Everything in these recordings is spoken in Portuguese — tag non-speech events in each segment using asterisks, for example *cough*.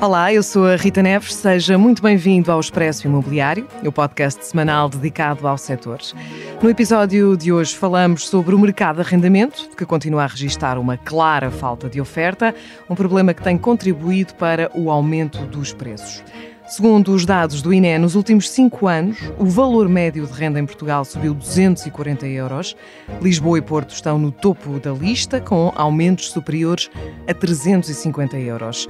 Olá, eu sou a Rita Neves, seja muito bem-vindo ao Expresso Imobiliário, o podcast semanal dedicado ao setor. No episódio de hoje falamos sobre o mercado de arrendamento, que continua a registrar uma clara falta de oferta, um problema que tem contribuído para o aumento dos preços. Segundo os dados do INE, nos últimos cinco anos, o valor médio de renda em Portugal subiu 240 euros. Lisboa e Porto estão no topo da lista, com aumentos superiores a 350 euros.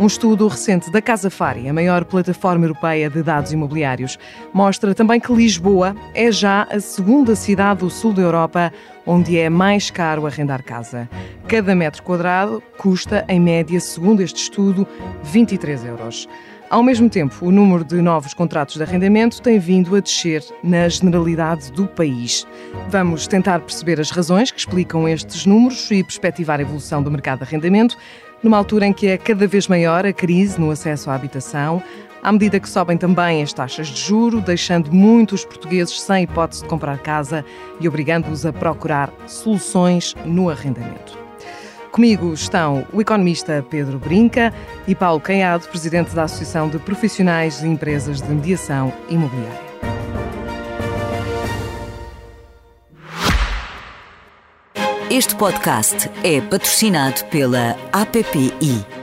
Um estudo recente da Casa Fari, a maior plataforma europeia de dados imobiliários, mostra também que Lisboa é já a segunda cidade do sul da Europa onde é mais caro arrendar casa. Cada metro quadrado custa, em média, segundo este estudo, 23 euros. Ao mesmo tempo, o número de novos contratos de arrendamento tem vindo a descer na generalidade do país. Vamos tentar perceber as razões que explicam estes números e perspectivar a evolução do mercado de arrendamento, numa altura em que é cada vez maior a crise no acesso à habitação, à medida que sobem também as taxas de juro, deixando muitos portugueses sem hipótese de comprar casa e obrigando-os a procurar soluções no arrendamento. Comigo estão o economista Pedro Brinca e Paulo Canhado, presidente da Associação de Profissionais de Empresas de Mediação Imobiliária. Este podcast é patrocinado pela APPI,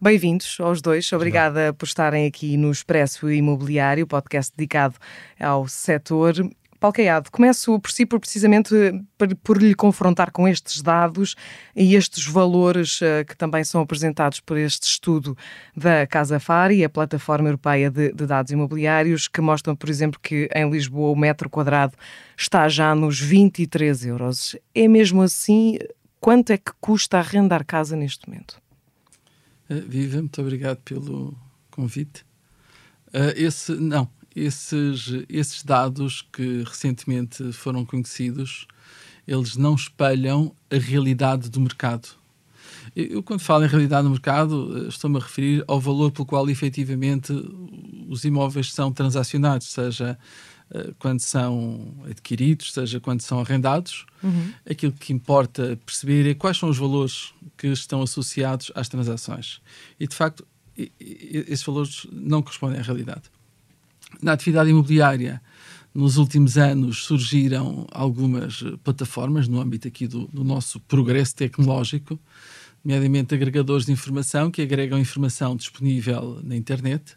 Bem-vindos aos dois. Obrigada por estarem aqui no Expresso Imobiliário, podcast dedicado ao setor. Paulo Caiado, começo por si por precisamente por, por, lhe confrontar com estes dados e estes valores uh, que também são apresentados por este estudo da Casa Fari, a plataforma europeia de, de, dados imobiliários, que mostram, por exemplo, que em Lisboa o metro quadrado está já nos 23 euros. É mesmo assim? Quanto é que custa arrendar casa neste momento? Uh, Viva, muito obrigado pelo convite. Uh, esse, não, esses, esses dados que recentemente foram conhecidos, eles não espelham a realidade do mercado. Eu, quando falo em realidade do mercado, eh, estou-me a referir ao valor pelo qual efetivamente os imóveis são transacionados, seja quando são adquiridos, seja quando são arrendados. Uhum. Aquilo que importa perceber é quais são os valores que estão associados às transações. E, de facto, esses valores não correspondem à realidade. Na atividade imobiliária, nos últimos anos surgiram algumas plataformas no âmbito aqui do, do nosso progresso tecnológico, nomeadamente agregadores de informação que agregam informação disponível na internet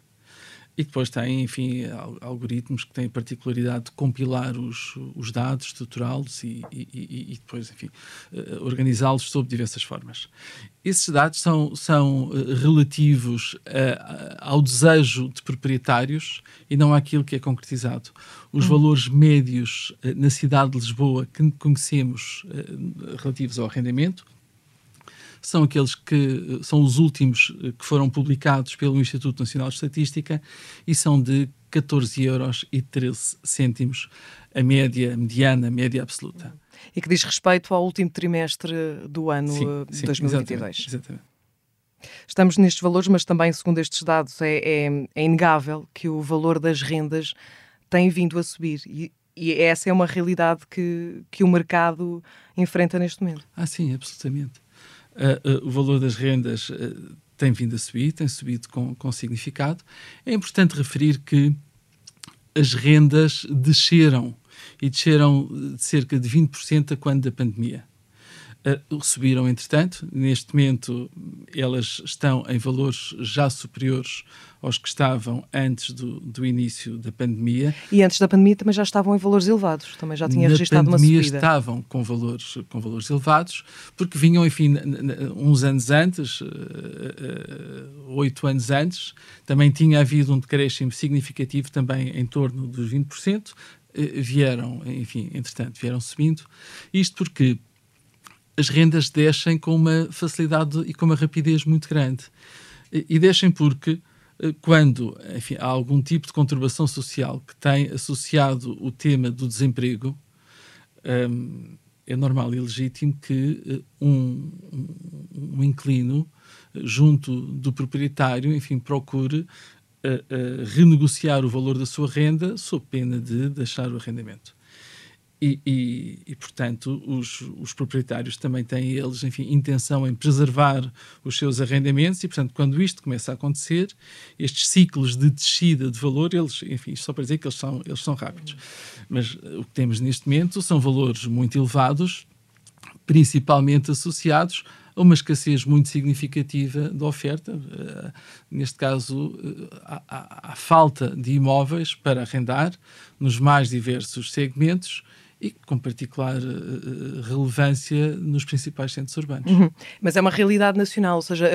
e depois tem, enfim, algoritmos que têm a particularidade de compilar os, os dados, estruturá-los e, e, e, depois, enfim, eh, organizá-los sob diversas formas. Esses dados são, são eh, relativos a, ao desejo de proprietários e não àquilo que é concretizado. Os hum. valores médios eh, na cidade de Lisboa que conhecemos relativos ao arrendamento são aqueles que são os últimos eh, que foram publicados pelo Instituto Nacional de Estatística e são de 14 euros e 13 cêntimos, a média mediana, a média absoluta. E que diz respeito ao último trimestre do ano sim, eh, sim, 2022. Exatamente, exatamente. Estamos nestes valores, mas também, segundo estes dados, é, é, é inegável que o valor das rendas tem vindo a subir. E, e essa é uma realidade que, que o mercado enfrenta neste momento. Ah, sim, absolutamente o valor das rendas uh, tem vindo a subir, tem subido com, com significado. É importante referir que as rendas desceram e desceram de cerca de 20% a quando da pandemia. Uh, subiram, entretanto, neste momento elas estão em valores já superiores aos que estavam antes do, do início da pandemia. E antes da pandemia também já estavam em valores elevados, também já tinha registrado uma subida. Na pandemia estavam com valores, com valores elevados, porque vinham, enfim, uns anos antes, uh, uh, oito anos antes, também tinha havido um decréscimo significativo também em torno dos 20%, vieram, enfim, entretanto, vieram subindo. Isto porque as rendas descem com uma facilidade e com uma rapidez muito grande. E, descem porque eh, quando enfim, há algum tipo de conturbação social que tem associado o tema do desemprego, um, é normal e legítimo que eh, um, um, um inquilino junto do proprietário, enfim, procure renegociar o valor da sua renda sob pena de deixar o arrendamento. E, e, e, portanto, os, os, proprietários também têm, eles, enfim, intenção em preservar os seus arrendamentos e, portanto, quando isto começa a acontecer, estes ciclos de descida de valor, eles, enfim, só para dizer que eles são, eles são rápidos. Mas o que temos neste momento são valores muito elevados, principalmente associados a uma escassez muito significativa de oferta, uh, neste caso, uh, a, a, falta de imóveis para arrendar nos mais diversos segmentos e com particular uh, relevância nos principais centros urbanos. Uhum. Mas é uma realidade nacional, ou seja,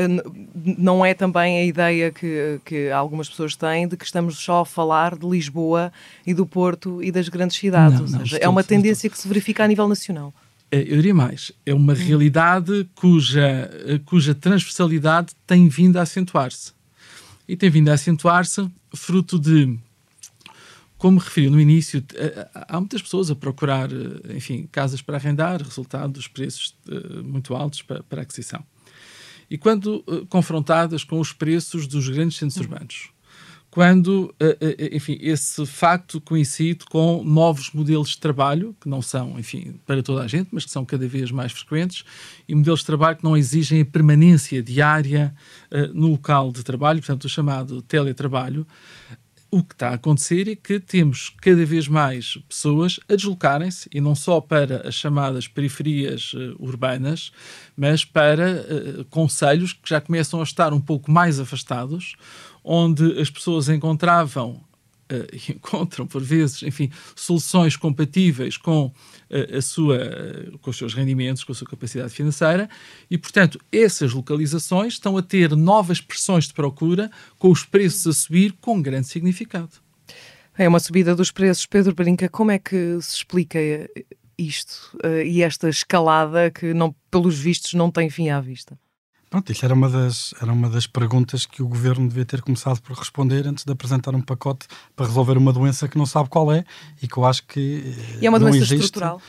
não é também a ideia que, que algumas pessoas têm de que estamos só a falar de Lisboa e do Porto e das grandes cidades, não, ou seja, é uma tendência que se verifica a nível nacional. É, eu diria mais, é uma uhum. realidade cuja, cuja transversalidade tem vindo a acentuar-se. E tem vindo a acentuar-se fruto de como referi no início, eh, há muitas pessoas a procurar, eh, enfim, casas para arrendar, resultado dos preços eh, muito altos para, para aquisição. E quando confrontadas com os preços dos grandes centros urbanos, quando, enfim, esse facto coincide com novos modelos de trabalho, que não são, enfim, para toda a gente, mas que são cada vez mais frequentes, e modelos de trabalho que não exigem a permanência diária no local de trabalho, portanto, o chamado teletrabalho, o que está a acontecer é que temos cada vez mais pessoas a deslocarem-se, e não só para as chamadas periferias uh, urbanas, mas para uh, conselhos que já começam a estar um pouco mais afastados, onde as pessoas encontravam uh, *laughs* encontram, por vezes, enfim, soluções compatíveis com, uh, a sua, uh, com os seus rendimentos, com a sua capacidade financeira, e, portanto, essas localizações estão a ter novas pressões de procura, com os preços a subir com grande significado. É uma subida dos preços. Pedro Brinca, como é que se explica isto e esta escalada que, não, pelos vistos, não tem fim à vista? Pronto, isso era uma, das, era uma das perguntas que o governo devia ter começado por responder antes de apresentar um pacote para resolver uma doença que não sabe qual é e que eu acho que. E é uma doença existe. estrutural.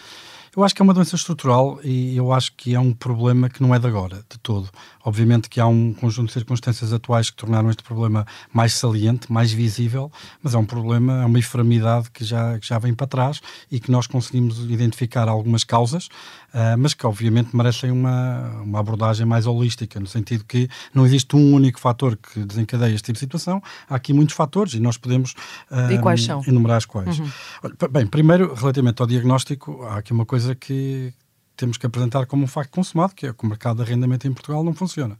Eu acho que é uma doença estrutural e eu acho que é um problema que não é de agora, de todo. Obviamente que há um conjunto de circunstâncias atuais que tornaram este problema mais saliente, mais visível, mas é um problema, é uma enfermidade que já, que já vem para trás e que nós conseguimos identificar algumas causas, uh, mas que obviamente merecem uma, uma abordagem mais holística, no sentido que não existe um único fator que desencadeia este tipo de situação, há aqui muitos fatores e nós podemos uh, e quais são? enumerar as quais. Uhum. Bem, primeiro, relativamente ao diagnóstico, há aqui uma coisa que temos que apresentar como um facto consumado, que é que o mercado de arrendamento em Portugal não funciona.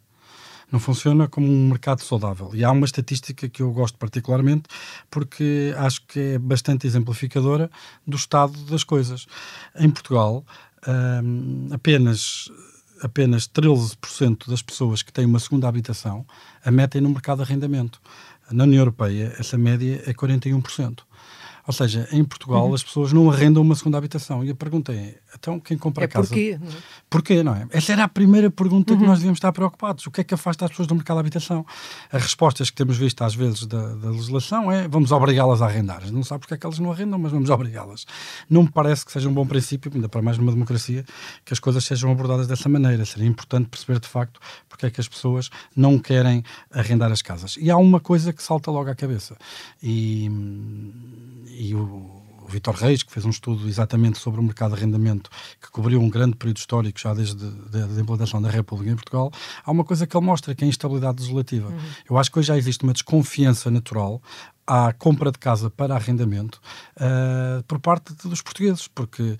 Não funciona como um mercado saudável. E há uma estatística que eu gosto particularmente porque acho que é bastante exemplificadora do estado das coisas. Em Portugal, hum, apenas apenas 13% das pessoas que têm uma segunda habitação a metem no mercado de arrendamento. Na União Europeia, essa média é 41%. Ou seja, em Portugal uhum. as pessoas não arrendam uma segunda habitação. E a pergunta é, então quem compra é casa... Porquê? Porquê, não é? Essa era a primeira pergunta uhum. que nós devíamos estar preocupados. O que é que afasta as pessoas do mercado de habitação? As respostas que temos visto às vezes da, da legislação é vamos obrigá-las a arrendar. Não sabe porque é que elas não arrendam, mas vamos obrigá-las. Não me parece que seja um bom princípio, ainda para mais numa democracia, que as coisas sejam abordadas dessa maneira. Seria importante perceber de facto porque é que as pessoas não querem arrendar as casas. E há uma coisa que salta logo à cabeça. E e o, o Vitor Reis, que fez um estudo exatamente sobre o mercado de arrendamento, que cobriu um grande período histórico já desde a implantação da República em Portugal, há uma coisa que ele mostra, que é a instabilidade legislativa. Uhum. Eu acho que hoje já existe uma desconfiança natural à compra de casa para arrendamento uh, por parte dos portugueses, porque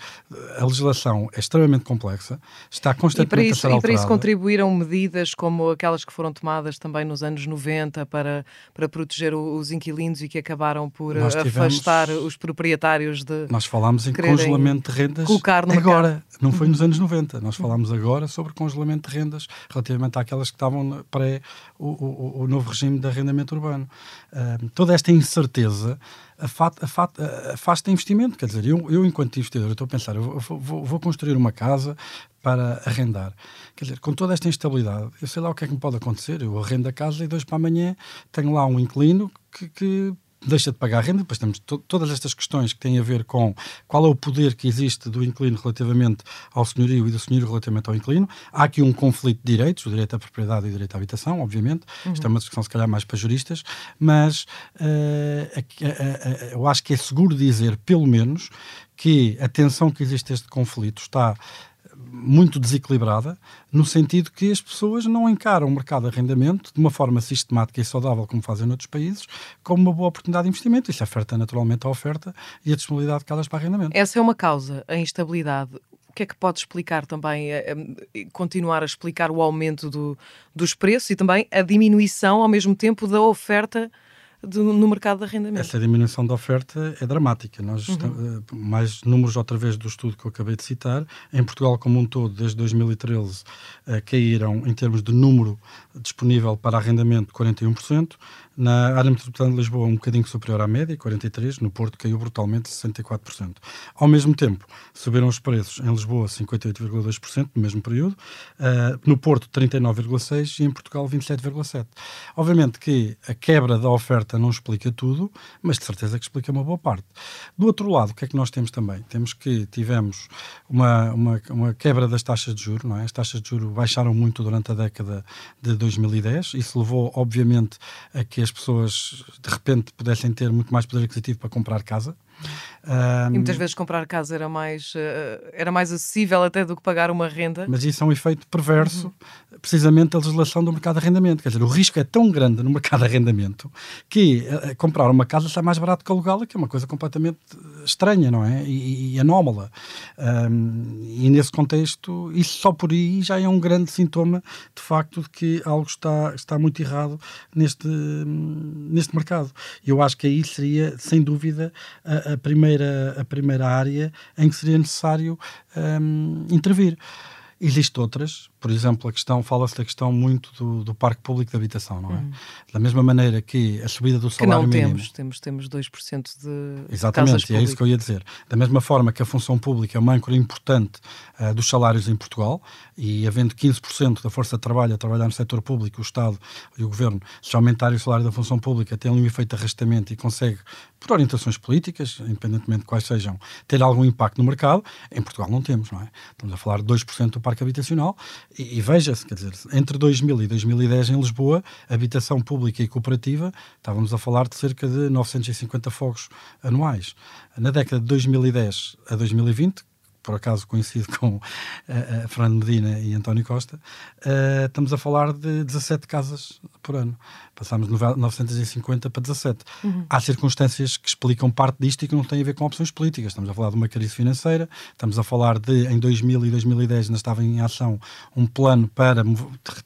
a legislação é extremamente complexa, está constantemente e para isso, a ser E para isso contribuíram medidas como aquelas que foram tomadas também nos anos 90 para, para proteger os inquilinos e que acabaram por tivemos, afastar os proprietários de. Nós falámos em congelamento de rendas colocar no agora, mercado. não foi nos anos 90. Nós falámos agora sobre congelamento de rendas relativamente àquelas que estavam pré o, o, o novo regime de arrendamento urbano. Uh, toda esta incerteza afasta investimento. Quer dizer, eu, eu enquanto investidor, eu estou a pensar, eu vou, vou, vou, construir uma casa para arrendar. Quer dizer, com toda esta instabilidade, eu sei lá o que é que me pode acontecer. Eu arrendo a casa e dois para amanhã tenho lá um inquilino que, que deixa de pagar renda, depois temos to todas estas questões que têm a ver com qual é o poder que existe do inquilino relativamente ao senhorio e do senhorio relativamente ao inquilino. Há aqui um conflito de direitos, o direito à propriedade e o direito à habitação, obviamente. Uhum. Isto é uma discussão, se calhar, mais para juristas, mas uh, eu acho que é seguro dizer, pelo menos, que a tensão que existe este conflito está muito desequilibrada, no sentido que as pessoas não encaram o mercado de arrendamento de uma forma sistemática e saudável, como fazem noutros países, como uma boa oportunidade de investimento. Isso afeta naturalmente a oferta e a disponibilidade de casas para arrendamento. Essa é uma causa, a instabilidade. O que é que pode explicar também, eh, eh, continuar a explicar o aumento do, dos preços e também a diminuição, ao mesmo tempo, da oferta de, no mercado de arrendamento. Essa diminuição da oferta é dramática. Nós uhum. estamos, eh, mais números outra vez do estudo que eu acabei de citar. Em Portugal como um todo, desde 2013, eh, caíram em termos de número disponível para arrendamento 41%. Na área metropolitana de Lisboa, um bocadinho superior à média, 43%. No Porto caiu brutalmente, 64%. Ao mesmo tempo, subiram os preços em Lisboa, 58,2% no mesmo período. Uh, no Porto, 39,6% e em Portugal, 27,7%. Obviamente que a quebra da oferta não explica tudo, mas de certeza que explica uma boa parte. Do outro lado, o que é que nós temos também? Temos que tivemos uma, uma, uma quebra das taxas de juros, não é? As taxas de juros baixaram muito durante a década de 2010. Isso levou, obviamente, a que as pessoas de repente pudessem ter muito mais poder aquisitivo para comprar casa. Um, e muitas vezes comprar casa era mais, uh, era mais acessível até do que pagar uma renda. Mas isso é um efeito perverso, uhum. precisamente da legislação do mercado de arrendamento. Quer dizer, o risco é tão grande no mercado de arrendamento que uh, comprar uma casa sai mais barato que alugá-la, que é uma coisa completamente estranha, não é? E, e anómala. Um, e nesse contexto, isso só por aí já é um grande sintoma, de facto, de que algo está, está muito errado neste, neste mercado. E eu acho que aí seria, sem dúvida, a, a primeira primeira, a primeira área em que seria necessário um, intervir. Existem outras, por exemplo, a questão, fala-se da questão muito do, do, parque público de habitação, não é? Uhum. Da mesma maneira que a subida do salário que não mínimo... temos, temos, temos 2% de Exatamente, é isso que eu ia dizer. Da mesma forma que a função pública é uma âncora importante uh, dos salários em Portugal, e havendo 15% da força de trabalho a trabalhar no setor público, o Estado e o Governo, se aumentarem o salário da função pública, tem um efeito de arrastamento e consegue, por orientações políticas, independentemente de quais sejam, ter algum impacto no mercado. Em Portugal não temos, não é? Estamos a falar de 2% do parque habitacional e, e veja-se, quer dizer, entre 2000 e 2010 em Lisboa, habitação pública e cooperativa, estávamos a falar de cerca de 950 fogos anuais. Na década de 2010 a 2020, por acaso coincide *laughs* com uh, uh, Fernando Medina e António Costa, uh, estamos a falar de 17 casas por ano. Passámos de 950 para 17. Uhum. Há circunstâncias que explicam parte disto e que não têm a ver com opções políticas. Estamos a falar de uma crise financeira, estamos a falar de, em 2000 e 2010, ainda estava em ação um plano para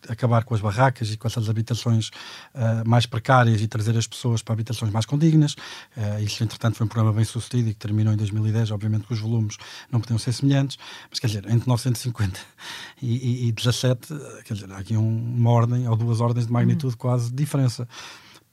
acabar com as barracas e com essas habitações uh, mais precárias e trazer as pessoas para habitações mais condignas. Uh, isso, entretanto, foi um programa bem sucedido e que terminou em 2010. Obviamente que os volumes não podiam ser semelhantes, mas quer dizer, entre 950 *laughs* e, e, e 17, quer dizer, há aqui um, uma ordem ou duas ordens de magnitude uhum. quase diferença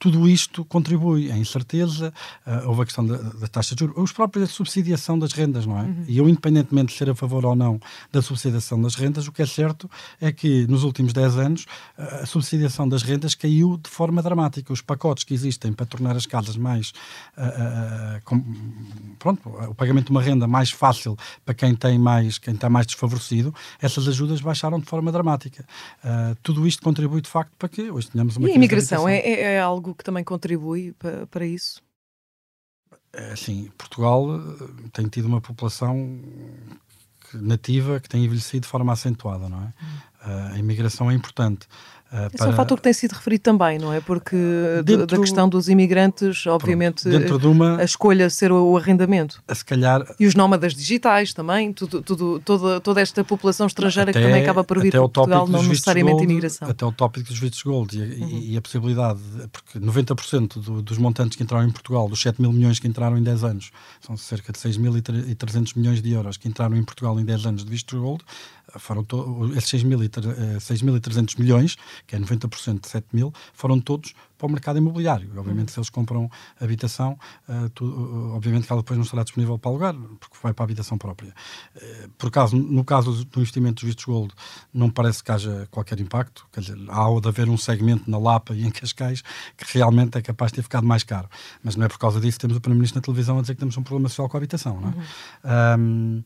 tudo isto contribui à incerteza, uh, houve a questão da, da, taxa de juros, os próprios da subsidiação das rendas, não é? Uhum. E eu, independentemente de ser a favor ou não da subsidiação das rendas, o que é certo é que nos últimos 10 anos uh, a subsidiação das rendas caiu de forma dramática. Os pacotes que existem para tornar as casas mais. Uh, com, pronto, o pagamento de uma renda mais fácil para quem tem mais, quem está mais desfavorecido, essas ajudas baixaram de forma dramática. tudo isto contribui de facto para que hoje tenhamos uma. E a imigração é, é, é algo algo que também contribui para, para isso? É assim, Portugal eh, tem tido uma população nativa que tem envelhecido de forma acentuada, não é? Hum. A imigração é importante. Esse para... é um fator que tem sido referido também, não é? Porque dentro, da questão dos imigrantes, obviamente, dentro de uma, a escolha ser o, arrendamento. A se calhar... E os nómadas digitais também, tudo, tudo, toda, toda esta população estrangeira até, que também acaba por vir para Portugal, não necessariamente gold, imigração. Até o tópico dos vistos gold e, uhum. e, a possibilidade, porque 90% do, dos montantes que entraram em Portugal, dos 7 mil milhões que entraram em 10 anos, são cerca de 6.300 milhões de euros que entraram em Portugal em 10 anos de vistos gold, foram esses 6.300 milhões que é 90% de 7 mil, foram todos para o mercado imobiliário. Obviamente, se eles compram habitação, uh, tu, uh, obviamente que ela depois não estará disponível para alugar, porque vai para a habitação própria. Uh, por caso, no caso do investimento dos vistos gold, não parece que haja qualquer impacto, quer dizer, há de haver um segmento na Lapa e em Cascais que realmente é capaz de ter ficado mais caro. Mas não é por causa disso que temos o Primeiro-Ministro na televisão a dizer que temos um problema social com a habitação, não é? Uhum. Um,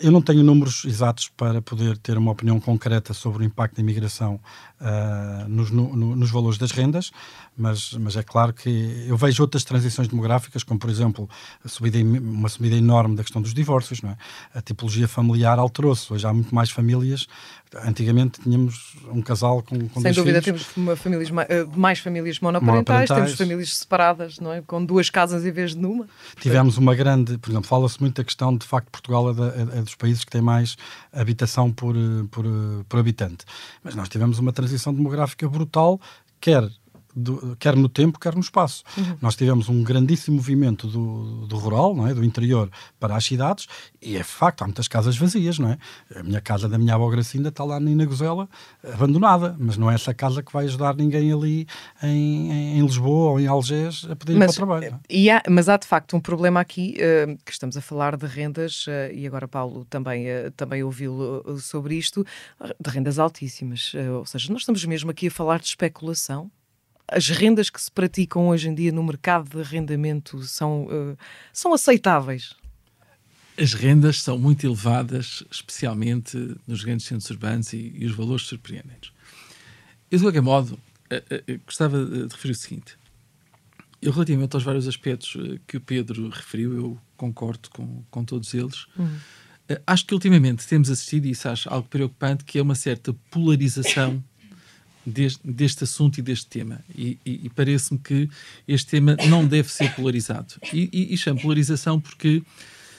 eu não tenho números exatos para poder ter uma opinião concreta sobre o impacto da imigração uh, nos, no, nos, valores das rendas, mas, mas é claro que eu vejo outras transições demográficas, como por exemplo subida, uma subida enorme da questão dos divórcios. Não é? A tipologia familiar alterou-se. Hoje há muito mais famílias. Antigamente tínhamos um casal com, com Sem dúvida, filhos. temos uma famílias, eh, mais famílias monoparentais, monoparentais, temos famílias separadas, não é? com duas casas em vez de uma. Tivemos uma grande, por exemplo, fala-se muito da questão de facto Portugal é, da, é, é dos países que tem mais habitação por, por, por habitante. Mas nós tivemos uma transição demográfica brutal, quer do, quer no tempo, quer no espaço. Uhum. Nós tivemos um grandíssimo movimento do, do rural, não é? do interior para as cidades, e é facto, há muitas casas vazias, não é? A minha casa da minha avó Gracinda está lá na Gozela, abandonada, mas não é essa casa que vai ajudar ninguém ali em, em, em Lisboa ou em Algés a poder ir para o trabalho. É? Há, mas há de facto um problema aqui, uh, que estamos a falar de rendas, uh, e agora Paulo também, uh, também ouviu sobre isto, de rendas altíssimas. ou seja, nós estamos mesmo aqui a falar de especulação as rendas que se praticam hoje em dia no mercado de arrendamento são, uh, são aceitáveis? As rendas são muito elevadas, especialmente nos grandes centros urbanos, e, e os valores surpreendentes. Eu, de qualquer modo, uh, uh, gostava de referir o seguinte. Eu, relativamente aos vários aspectos que o Pedro referiu, eu concordo com, com todos eles. Uhum. Acho que ultimamente temos assistido, e isso acho algo preocupante, que é uma certa polarização *coughs* deste, deste assunto e deste tema. E, e, e parece-me que este tema não deve ser polarizado. E, e, e chamo polarização porque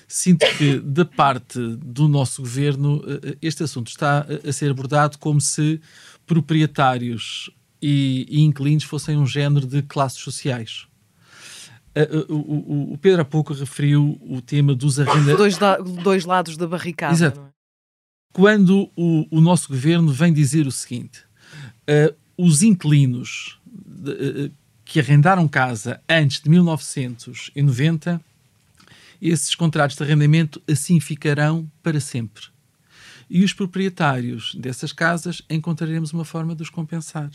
sinto que, da parte do nosso governo, eh, eh, este assunto está a ser abordado como se proprietários e, e inquilinos fossem um género de classes sociais. Uh, o, o, Pedro há pouco referiu o tema dos arrendadores. Dois, dois lados da barricada. Exato. É? Quando o, o nosso governo vem dizer o seguinte: uh, os inquilinos de, uh, que arrendaram casa antes de 1990, esses contratos de arrendamento assim ficarão para sempre. E os proprietários dessas casas encontraremos uma forma de os compensar.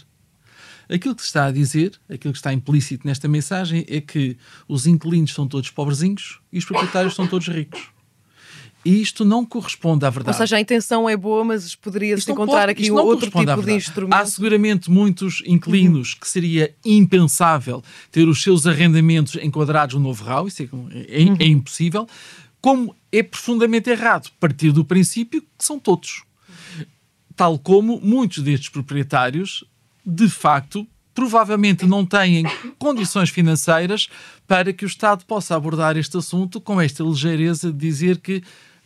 Aquilo que se está a dizer, aquilo que está implícito nesta mensagem, é que os inquilinos são todos pobrezinhos e os proprietários são todos ricos. E isto não corresponde à verdade. Ou seja, a intenção é boa, mas poderia-se encontrar pode, aqui outro tipo de instrumento. Há seguramente muitos inquilinos uhum. que seria impensável ter os seus arrendamentos enquadrados no novo RAU, isso é, é, uhum. é impossível, como é profundamente errado partir do princípio que são todos. Tal como muitos destes proprietários, de facto, provavelmente não têm condições financeiras para que o Estado possa abordar este assunto com esta ligeireza de dizer que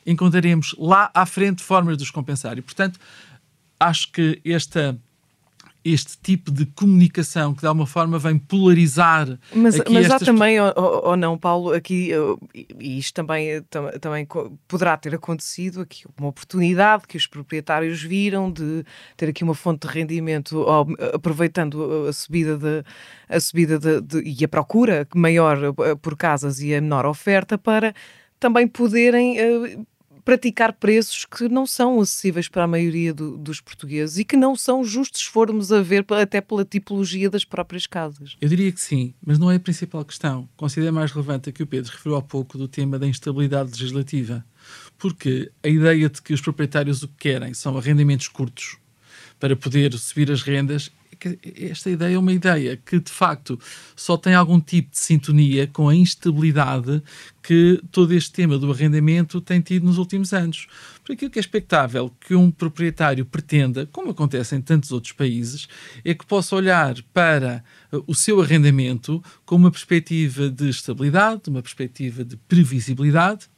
encontraremos lá à frente formas de os compensar. E, portanto, acho que esta este tipo de comunicação que de alguma forma vem polarizar. Mas, mas há também, ou, ou, não, Paulo, aqui, e isto também, também poderá ter acontecido, aqui uma oportunidade que os proprietários viram de ter aqui uma fonte de rendimento, aproveitando a subida, de, a subida de, de, e a procura maior eh, por casas e a menor oferta para também poderem eh, praticar preços que não são acessíveis para a maioria do, dos portugueses e que não são justos se formos a ver até pela tipologia das próprias casas. Eu diria que sim, mas não é a principal questão. Considero mais relevante a que o Pedro referiu há pouco do tema da instabilidade legislativa. Porque a ideia de que os proprietários o que querem são arrendamentos curtos para poder subir as rendas esta ideia é uma ideia que de facto só tem algum tipo de sintonia com a instabilidade que todo este tema do arrendamento tem tido nos últimos anos. Por aquilo que é expectável que um proprietário pretenda, como acontece em tantos outros países, é que possa olhar para uh, o seu arrendamento com uma perspectiva de estabilidade, uma perspectiva de previsibilidade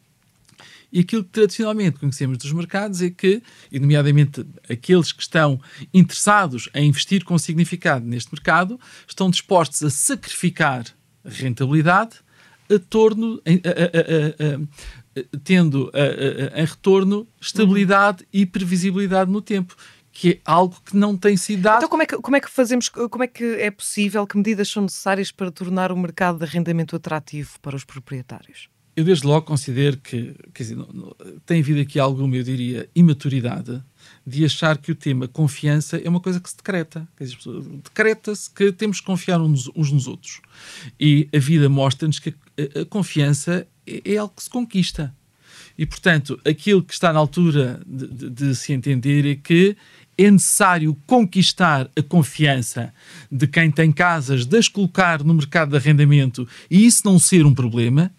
e aquilo que tradicionalmente conhecemos dos mercados é que, e nomeadamente aqueles que estão interessados em investir com significado neste mercado, estão dispostos a sacrificar rentabilidade a torno, a, a, a, tendo em retorno estabilidade uhum. e previsibilidade no tempo que é algo que não tem sido dado. Então como é que, como é que fazemos, como é que é possível, que medidas são necessárias para tornar o mercado de arrendamento atrativo para os proprietários? Eu desde logo considero que dizer, tem havido aqui alguma, eu diria, imaturidade de achar que o tema confiança é uma coisa que se decreta. Decreta-se que temos que confiar uns, uns, nos outros. E a vida mostra-nos que a, a confiança é, é algo que se conquista. E, portanto, aquilo que está na altura de, de, de, se entender é que é necessário conquistar a confiança de quem tem casas, de as colocar no mercado de arrendamento e isso não ser um problema,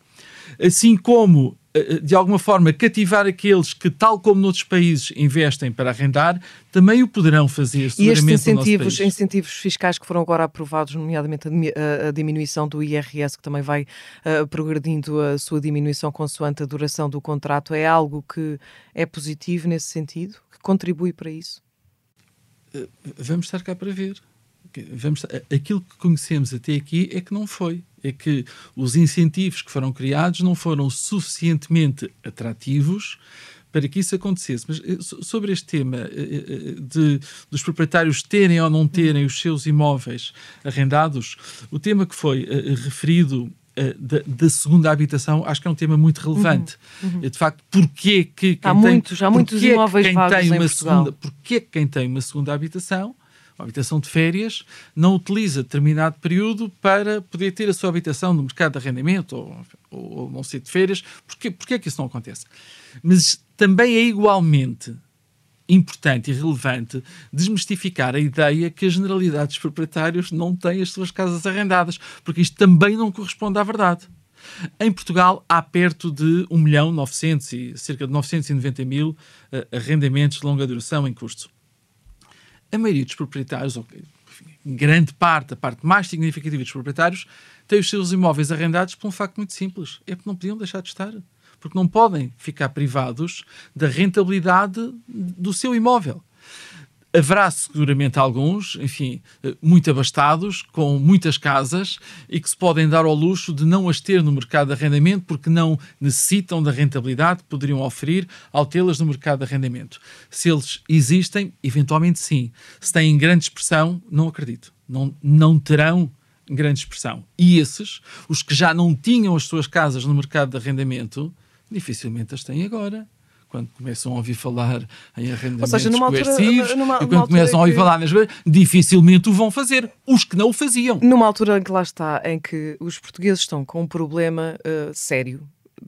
assim como eh, eh, de alguma forma cativar aqueles que, tal como noutros países, investem para arrendar, também o poderão fazer E estes incentivos, incentivos fiscais que foram agora aprovados, nomeadamente a, a diminuição do IRS, que também vai uh, progredindo a sua diminuição consoante a duração do contrato, é algo que é positivo nesse sentido? Que contribui para isso? Vamos estar cá para ver. Vamos, aquilo que conhecemos até aqui é que não foi é que os incentivos que foram criados não foram suficientemente atrativos para que isso acontecesse. Mas eh, sobre este tema eh, eh, de, dos proprietários terem ou não terem os seus imóveis arrendados, o tema que foi referido da, da, segunda habitação, acho que é um tema muito relevante. Uhum, uhum. De facto, porquê que quem há tem, muitos, há muitos imóveis quem tem uma segunda, porquê quem tem uma segunda habitação uma habitação de férias, não utiliza determinado período para poder ter a sua habitação no mercado de arrendamento ou, ou, ou não ser de férias. Porquê, porquê é que isso não acontece? Mas também é igualmente importante e relevante desmistificar a ideia que a generalidade dos proprietários não tem as suas casas arrendadas, porque isto também não corresponde à verdade. Em Portugal há perto de 1 milhão 900 e cerca de 990 mil uh, arrendamentos de longa duração em curso a maioria dos proprietários, ou enfim, grande parte, a parte mais significativa dos proprietários, tem os seus imóveis arrendados por um facto muito simples: é porque não podiam deixar de estar. Porque não podem ficar privados da rentabilidade do seu imóvel. Haverá seguramente alguns, enfim, muito abastados, com muitas casas e que se podem dar ao luxo de não as ter no mercado de arrendamento porque não necessitam da rentabilidade que poderiam oferir ao tê-las no mercado de arrendamento. Se eles existem, eventualmente sim. Se têm grande expressão, não acredito. Não, não terão grande expressão. E esses, os que já não tinham as suas casas no mercado de arrendamento, dificilmente as têm agora quando começam a ouvir falar em arrendamentos seja, numa coercivos numa, e quando começam a ouvir que... falar nas dificilmente o vão fazer. Os que não o faziam. Numa altura em que lá está, em que os portugueses estão com um problema uh, sério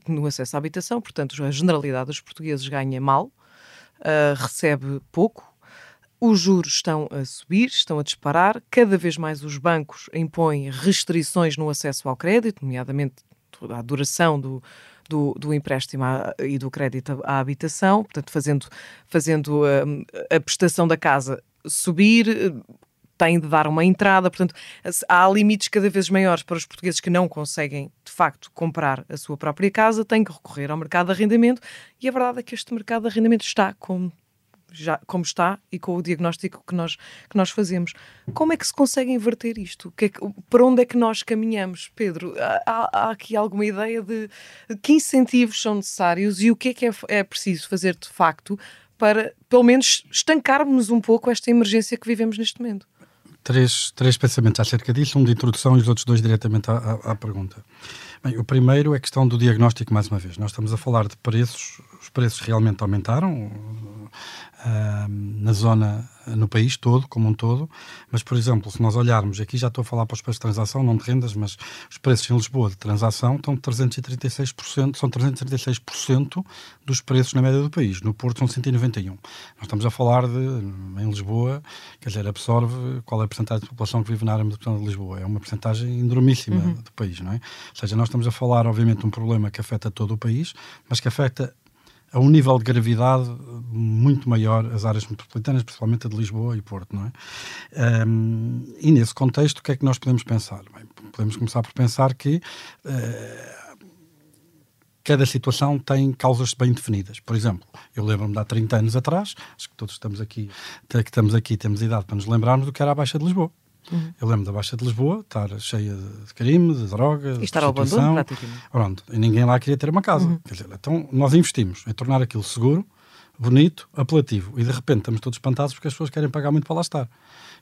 no acesso à habitação, portanto, a generalidade dos portugueses ganha mal, uh, recebe pouco, os juros estão a subir, estão a disparar, cada vez mais os bancos impõem restrições no acesso ao crédito, nomeadamente a duração do, do, do empréstimo à, e do crédito à habitação, portanto, fazendo, fazendo a, hum, a prestação da casa subir, tem de dar uma entrada, portanto, há limites cada vez maiores para os portugueses que não conseguem, de facto, comprar a sua própria casa, têm que recorrer ao mercado de arrendamento, e a verdade é que este mercado de arrendamento está, como já, como está e com o diagnóstico que nós, que nós fazemos. Como é que se consegue inverter isto? Que é que, para onde é que nós caminhamos? Pedro, há, há, aqui alguma ideia de que incentivos são necessários e o que é que é, é preciso fazer de facto para, pelo menos, estancarmos um pouco esta emergência que vivemos neste momento? Três, três pensamentos acerca disso, um de introdução e os outros dois diretamente à, à, à pergunta. Bem, o primeiro é a questão do diagnóstico, mais uma vez. Nós estamos a falar de preços, os preços realmente aumentaram, na zona, no país todo, como um todo. Mas, por exemplo, se nós olharmos, aqui já estou a falar para os preços de transação, não de rendas, mas os preços em Lisboa de transação estão de 336%, são 336% dos preços na média do país. No Porto são 191. Nós estamos a falar de, em Lisboa, quer dizer, absorve qual é a porcentagem de população que vive na área metropolitana de Lisboa. É uma porcentagem enormíssima uhum. do país, não é? Ou seja, nós estamos a falar, obviamente, de um problema que afeta todo o país, mas que afeta a um nível de gravidade muito maior as áreas metropolitanas, principalmente a de Lisboa e Porto, não é? Um, e nesse contexto, o que é que nós podemos pensar? Bem, podemos começar por pensar que uh, cada situação tem causas bem definidas. Por exemplo, eu lembro-me de há 30 anos atrás, acho que todos estamos aqui, que estamos aqui, temos idade para nos lembrarmos do que era a Baixa de Lisboa. Uhum. Eu lembro da Baixa de Lisboa estar cheia de crime, de droga, e estar ao abandono, praticamente. Pronto, e ninguém lá queria ter uma casa. Uhum. Quer dizer, então nós investimos em tornar aquilo seguro, bonito, apelativo. E de repente estamos todos espantados porque as pessoas querem pagar muito para lá estar.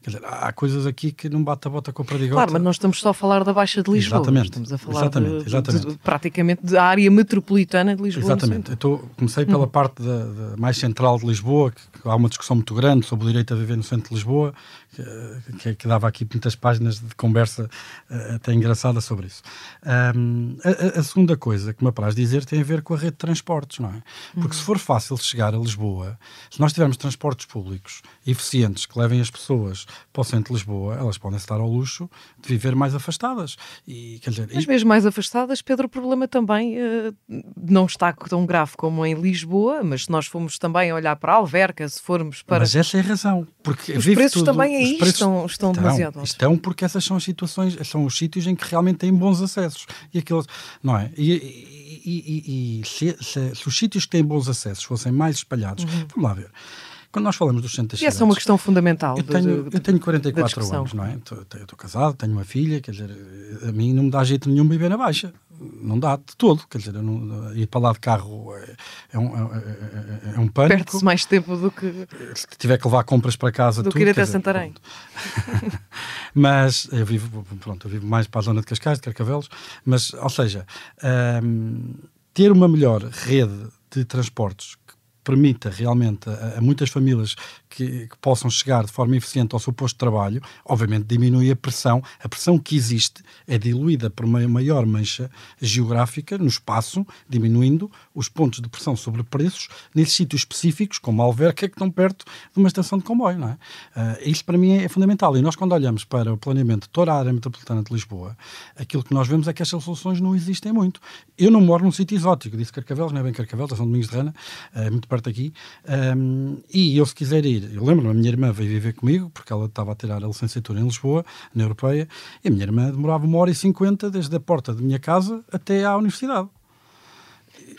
Quer dizer, há coisas aqui que não bate a bota com a perdigota. Claro, mas nós estamos só a falar da Baixa de Lisboa. Exatamente. Estamos a falar exatamente, de, exatamente. De, de, praticamente da área metropolitana de Lisboa. Exatamente. Eu tô, comecei pela uhum. parte da, da, mais central de Lisboa, que, que, há uma discussão muito grande sobre o direito a viver no centro de Lisboa, que, que, dava aqui muitas páginas de conversa uh, até engraçada sobre isso. Um, a, a, segunda coisa que me apraz dizer tem a ver com a rede de transportes, não é? Porque uhum. se for fácil chegar a Lisboa, se nós tivermos transportes públicos eficientes que levem as pessoas para o centro de Lisboa, elas podem estar ao luxo de viver mais afastadas. E, quer dizer, Mas mesmo mais afastadas, Pedro, o problema também uh, não está tão grave como em Lisboa, mas se nós formos também olhar para a Alverca, se formos para... Mas essa é a razão. Porque os preços tudo, também aí preços estão, estão, demasiado altos. Estão porque essas são as situações, são os sítios em que realmente têm bons acessos. E aquilo, não é? E, e, e, e se, se, se, os sítios que têm bons acessos fossem mais espalhados, uhum. vamos lá ver. Quando nós falamos dos centros E essa é uma questão fundamental. Eu tenho, eu tenho 44 anos, não é? Estou casado, tenho uma filha, quer dizer, a mim não me dá jeito nenhum viver na Baixa. Não dá de todo, quer dizer, não, ir para lá de carro é, é um, é, é, é um pânico. Perde-se mais tempo do que. Se tiver que levar compras para casa, do tudo, que ir até Santarém. *laughs* mas eu vivo, pronto, eu vivo mais para a zona de Cascais, de Carcavelos, mas, ou seja, um, ter uma melhor rede de transportes permita realmente a, a muitas famílias que, que, possam chegar de forma eficiente ao seu posto de trabalho, obviamente diminui a pressão. A pressão que existe é diluída por uma maior mancha geográfica no espaço, diminuindo os pontos de pressão sobre preços nesses sítios específicos, como Alverca, que estão perto de uma estação de comboio. Não é? Uh, isso para mim é, é, fundamental. E nós, quando olhamos para o planeamento de toda a área metropolitana de Lisboa, aquilo que nós vemos é que estas soluções não existem muito. Eu não moro num sítio exótico, disse Carcavelos, não é bem Carcavelos, é São Domingos de Rana, é muito perto aqui. Um, e eu, se quiser ir eu lembro-me, a minha irmã veio viver comigo, porque ela estava a tirar a licenciatura em Lisboa, na Europeia, e a minha irmã demorava uma hora e cinquenta desde a porta da minha casa até à universidade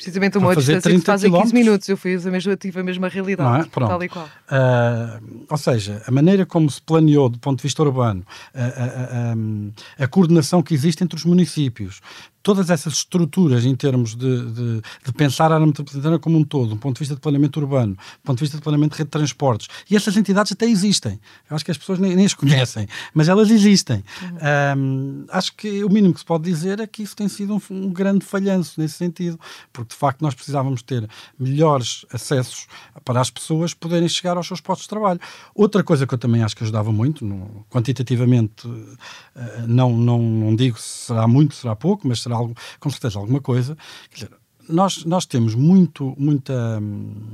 precisamente uma distância que faz 15 minutos. Eu a mesma, tive a mesma realidade, é? tal e qual. Uh, ou seja, a maneira como se planeou do ponto de vista urbano, a, a, a, a coordenação que existe entre os municípios, todas essas estruturas em termos de, de, de, pensar a área metropolitana como um todo, do ponto de vista de planeamento urbano, do ponto de vista de planeamento de rede de transportes, e essas entidades até existem. Eu acho que as pessoas nem, nem as conhecem, mas elas existem. Uhum. Um, acho que o mínimo que se pode dizer é que isso tem sido um, um, grande falhanço nesse sentido, porque de facto nós precisávamos ter melhores acessos para as pessoas poderem chegar aos seus postos de trabalho. Outra coisa que eu também acho que ajudava muito, no, quantitativamente, uh, não, não, não digo se será muito, será pouco, mas será algo, com certeza alguma coisa. Quer dizer, nós, nós temos muito, muita.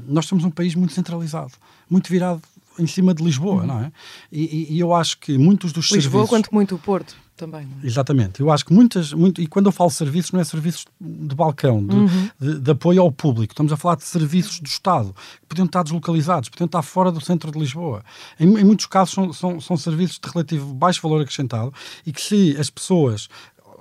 Nós temos um país muito centralizado, muito virado em cima de Lisboa, uhum. não é? E, e, eu acho que muitos dos Lisboa, serviços... quanto muito o Porto também. É? Exatamente. Eu acho que muitas, muito, e quando eu falo serviços, não é serviços de balcão, de, uhum. de, de, apoio ao público. Estamos a falar de serviços do Estado, que podiam estar deslocalizados, podiam estar fora do centro de Lisboa. Em, em muitos casos são, são, são serviços de relativo baixo valor acrescentado e que se as pessoas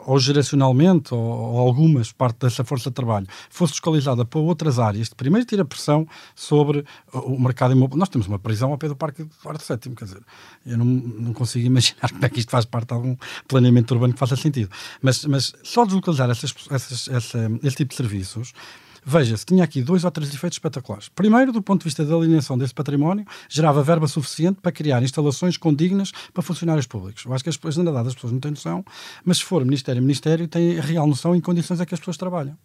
ou geracionalmente, ou, ou, algumas, parte dessa força de trabalho, fosse descalizada para outras áreas, primeiro tira pressão sobre o mercado imobiliário. Nós temos uma prisão ao pé do Parque Eduardo VII, quer dizer, eu não, não consigo imaginar *laughs* como é que isto faz parte de algum planeamento urbano que faça sentido. Mas, mas só deslocalizar essas, essas, essa, esse tipo de serviços Veja-se, tinha aqui dois ou três efeitos espetaculares. Primeiro, do ponto de vista da alineação desse património, gerava verba suficiente para criar instalações condignas para funcionários públicos. Eu acho que as pessoas, na verdade, as pessoas não têm noção, mas se for Ministério a Ministério, têm a real noção em condições é que as pessoas trabalham.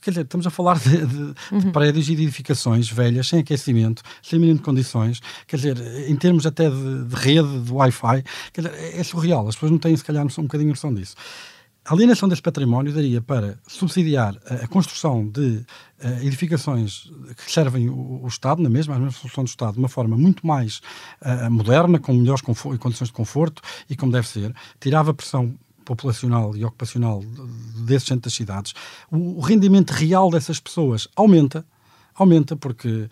Quer dizer, estamos a falar de, de, uhum. de, prédios e de edificações velhas, sem aquecimento, sem mínimo de condições, quer dizer, em termos até de, de rede, de Wi-Fi, quer dizer, é surreal. As pessoas não têm, se calhar, um bocadinho noção disso. A alienação desse património daria para subsidiar a, construção de uh, edificações que servem o, Estado, na mesma, a mesma solução do Estado, de uma forma muito mais uh, moderna, com melhores condições de conforto e como deve ser, tirava pressão populacional e ocupacional desses centros das cidades, o rendimento real dessas pessoas aumenta, aumenta, porque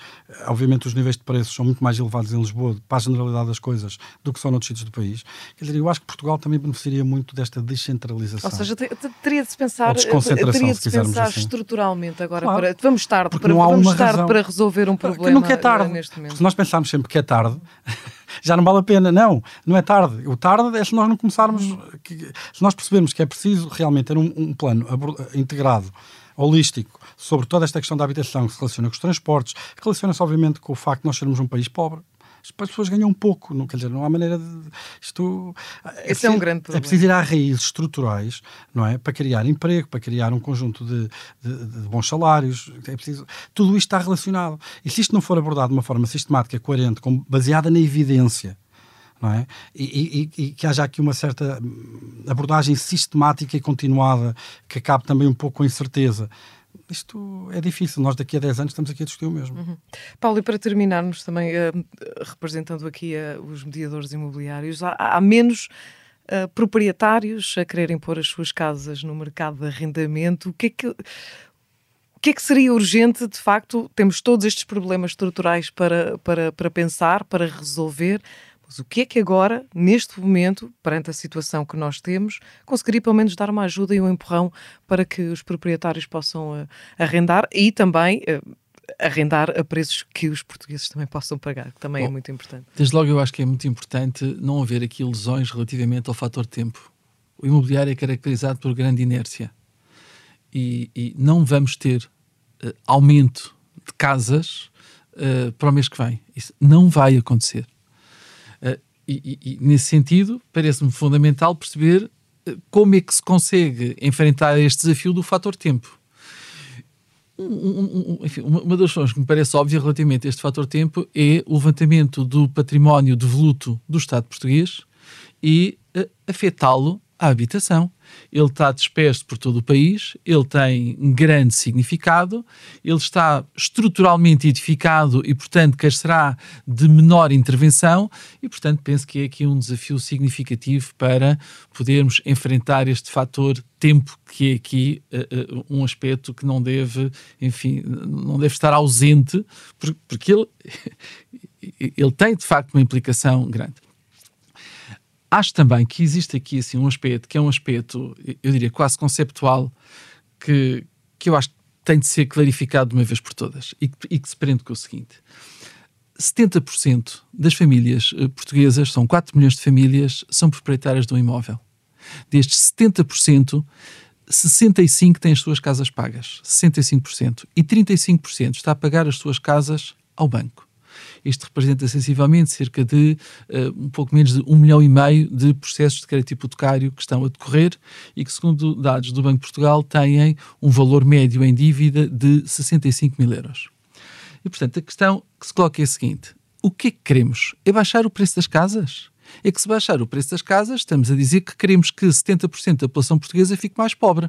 obviamente os níveis de preços são muito mais elevados em Lisboa, para a generalidade das coisas, do que são noutros sítios do país. Quer dizer, eu acho que Portugal também beneficiaria muito desta descentralização. Ou seja, teria de se pensar, teria de se pensar assim. estruturalmente agora. Claro, para, vamos tarde, para, vamos tarde para resolver um problema. Que nunca é tarde. Neste momento. Se nós pensarmos sempre que é tarde, *laughs* já não vale a pena. Não, não é tarde. O tarde é se nós não começarmos, que, se nós percebermos que é preciso realmente ter um, um plano integrado holístico sobre toda esta questão da habitação, que se relaciona com os transportes, relaciona-se obviamente com o facto de nós sermos um país pobre, as pessoas ganham pouco, não, quer dizer, não há maneira de. Isto. É Esse preciso, é um grande problema. É preciso ir a raízes estruturais, não é? Para criar emprego, para criar um conjunto de, de, de, bons salários. É preciso, tudo isto está relacionado. E se isto não for abordado de uma forma sistemática, coerente, com, baseada na evidência, não é? E, e, e, que haja aqui uma certa abordagem sistemática e continuada que acabe também um pouco com a incerteza isto é difícil. Nós daqui a 10 anos estamos aqui a discutir o mesmo. Uhum. Paulo, e para terminarmos também, uh, representando aqui uh, os mediadores imobiliários, há, há menos uh, proprietários a quererem pôr as suas casas no mercado de arrendamento. O que é que. O que é que seria urgente, de facto? Temos todos estes problemas estruturais para, para, para pensar, para resolver. Mas o que é que agora, neste momento, perante a situação que nós temos, conseguiria pelo menos dar uma ajuda e um empurrão para que os proprietários possam uh, arrendar e também uh, arrendar a preços que os portugueses também possam pagar, que também é Bom, é muito importante. Desde logo eu acho que é muito importante não haver aqui ilusões relativamente ao fator tempo. O imobiliário é caracterizado por grande inércia e, e não vamos ter uh, aumento de casas para o mês que vem. Isso não vai acontecer. E, e, nesse sentido, parece-me fundamental perceber uh, como é que se consegue enfrentar este desafio do fator tempo. Um, um, um, enfim, uma das questões que me parece óbvia relativamente a este fator tempo é o levantamento do património devoluto do Estado português e uh, afetá-lo à habitação ele está disperso por todo o país, ele tem um grande significado, ele está estruturalmente edificado e, portanto, carecerá de menor intervenção e, portanto, penso que é aqui um desafio significativo para podermos enfrentar este fator tempo, que é aqui uh, uh, um aspecto que não deve, enfim, não deve estar ausente, porque ele, *laughs* ele tem, de facto, uma implicação grande. Acho também que existe aqui assim, um aspecto que é um aspecto, eu diria, quase conceptual, que, que eu acho que tem de ser clarificado de uma vez por todas e, e que se prende com o seguinte: 70% das famílias eh, portuguesas, são 4 milhões de famílias, são proprietárias de um imóvel. Destes 70%, 65% têm as suas casas pagas, 65%, e 35% está a pagar as suas casas ao banco. Isto representa sensivelmente cerca de uh, um pouco menos de um milhão e meio de processos de crédito hipotecário que estão a decorrer e que, segundo dados do Banco de Portugal, têm um valor médio em dívida de 65 mil euros. E, portanto, a questão que se coloca é a seguinte: o que é que queremos? É baixar o preço das casas? É que se baixar o preço das casas, estamos a dizer que queremos que 70% da população portuguesa fique mais pobre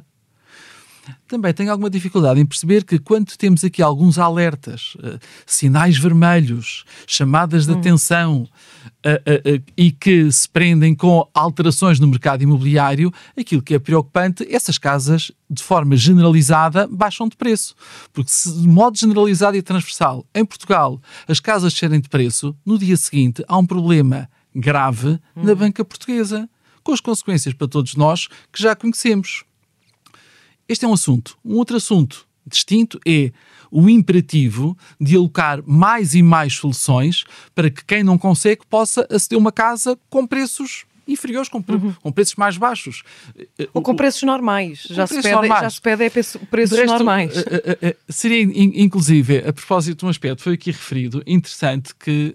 também tenho alguma dificuldade em perceber que quando temos aqui alguns alertas, uh, sinais vermelhos, chamadas de hum. atenção uh, uh, e que se prendem com alterações no mercado imobiliário, aquilo que é preocupante, essas casas, de forma generalizada, baixam de preço. Porque se de modo generalizado e transversal, em Portugal, as casas serem de preço, no dia seguinte há um problema grave hum. na banca portuguesa, com as consequências para todos nós que já conhecemos. Este é um assunto. Um outro assunto distinto é o imperativo de alocar mais e mais soluções para que quem não consegue possa aceder a uma casa com preços inferiores, com, uhum. com, preços mais baixos. Ou com preços normais. Já, preços se pede, normais. já se pede é preços resto, normais. Uh, seria, in, inclusive, a propósito de um aspecto, foi aqui referido, interessante que,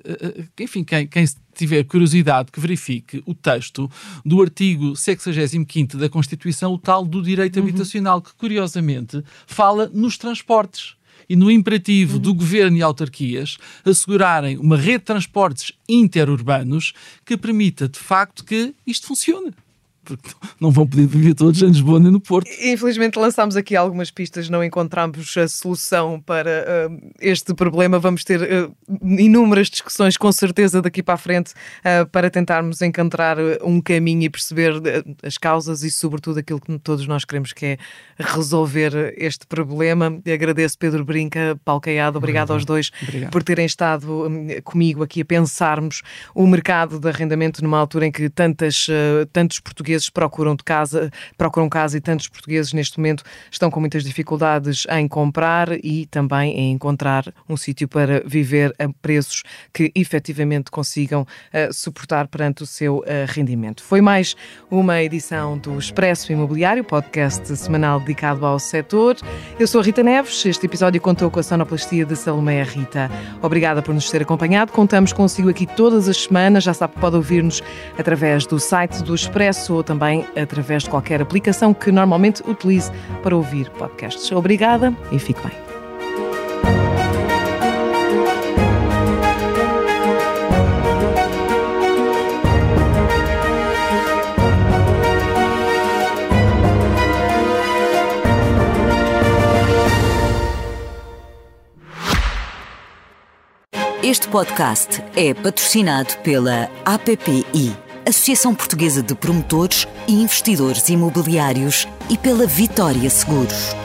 enfim, quem, quem tiver curiosidade, que verifique o texto do artigo 65 da Constituição, o tal do direito uhum. habitacional, que curiosamente fala nos transportes e no imperativo uhum. do governo e autarquias assegurarem uma rede de transportes interurbanos que permita de facto que isto funcione porque não vão poder viver todos em Lisboa nem no Porto. Infelizmente lançámos aqui algumas pistas, não encontramos a solução para uh, este problema. Vamos ter uh, inúmeras discussões, com certeza, daqui para a frente, uh, para tentarmos encontrar um caminho e perceber as causas e, sobretudo, aquilo que todos nós queremos, que é resolver este problema. Agradeço Pedro Brinca, Paulo Caiado, obrigado, obrigado. aos dois obrigado. por terem estado um, comigo aqui a pensarmos o mercado de arrendamento numa altura em que tantas, tantos portugueses portugueses procuram de casa, procuram casa e tantos portugueses neste momento estão com muitas dificuldades em comprar e também em encontrar um sítio para viver a preços que efetivamente consigam uh, suportar perante o seu uh, rendimento. Foi mais uma edição do Expresso Imobiliário, podcast semanal dedicado ao setor. Eu sou a Rita Neves, este episódio contou com a sonoplastia de Salomé Rita. Obrigada por nos ter acompanhado, contamos consigo aqui todas as semanas, já sabe que pode ouvir-nos através do site do Expresso ou também através de qualquer aplicação que normalmente utilize para ouvir podcasts. Obrigada e fique bem. Este podcast é patrocinado pela APPI, Associação Portuguesa de Promotores e Investidores Imobiliários, e pela Vitória Seguros.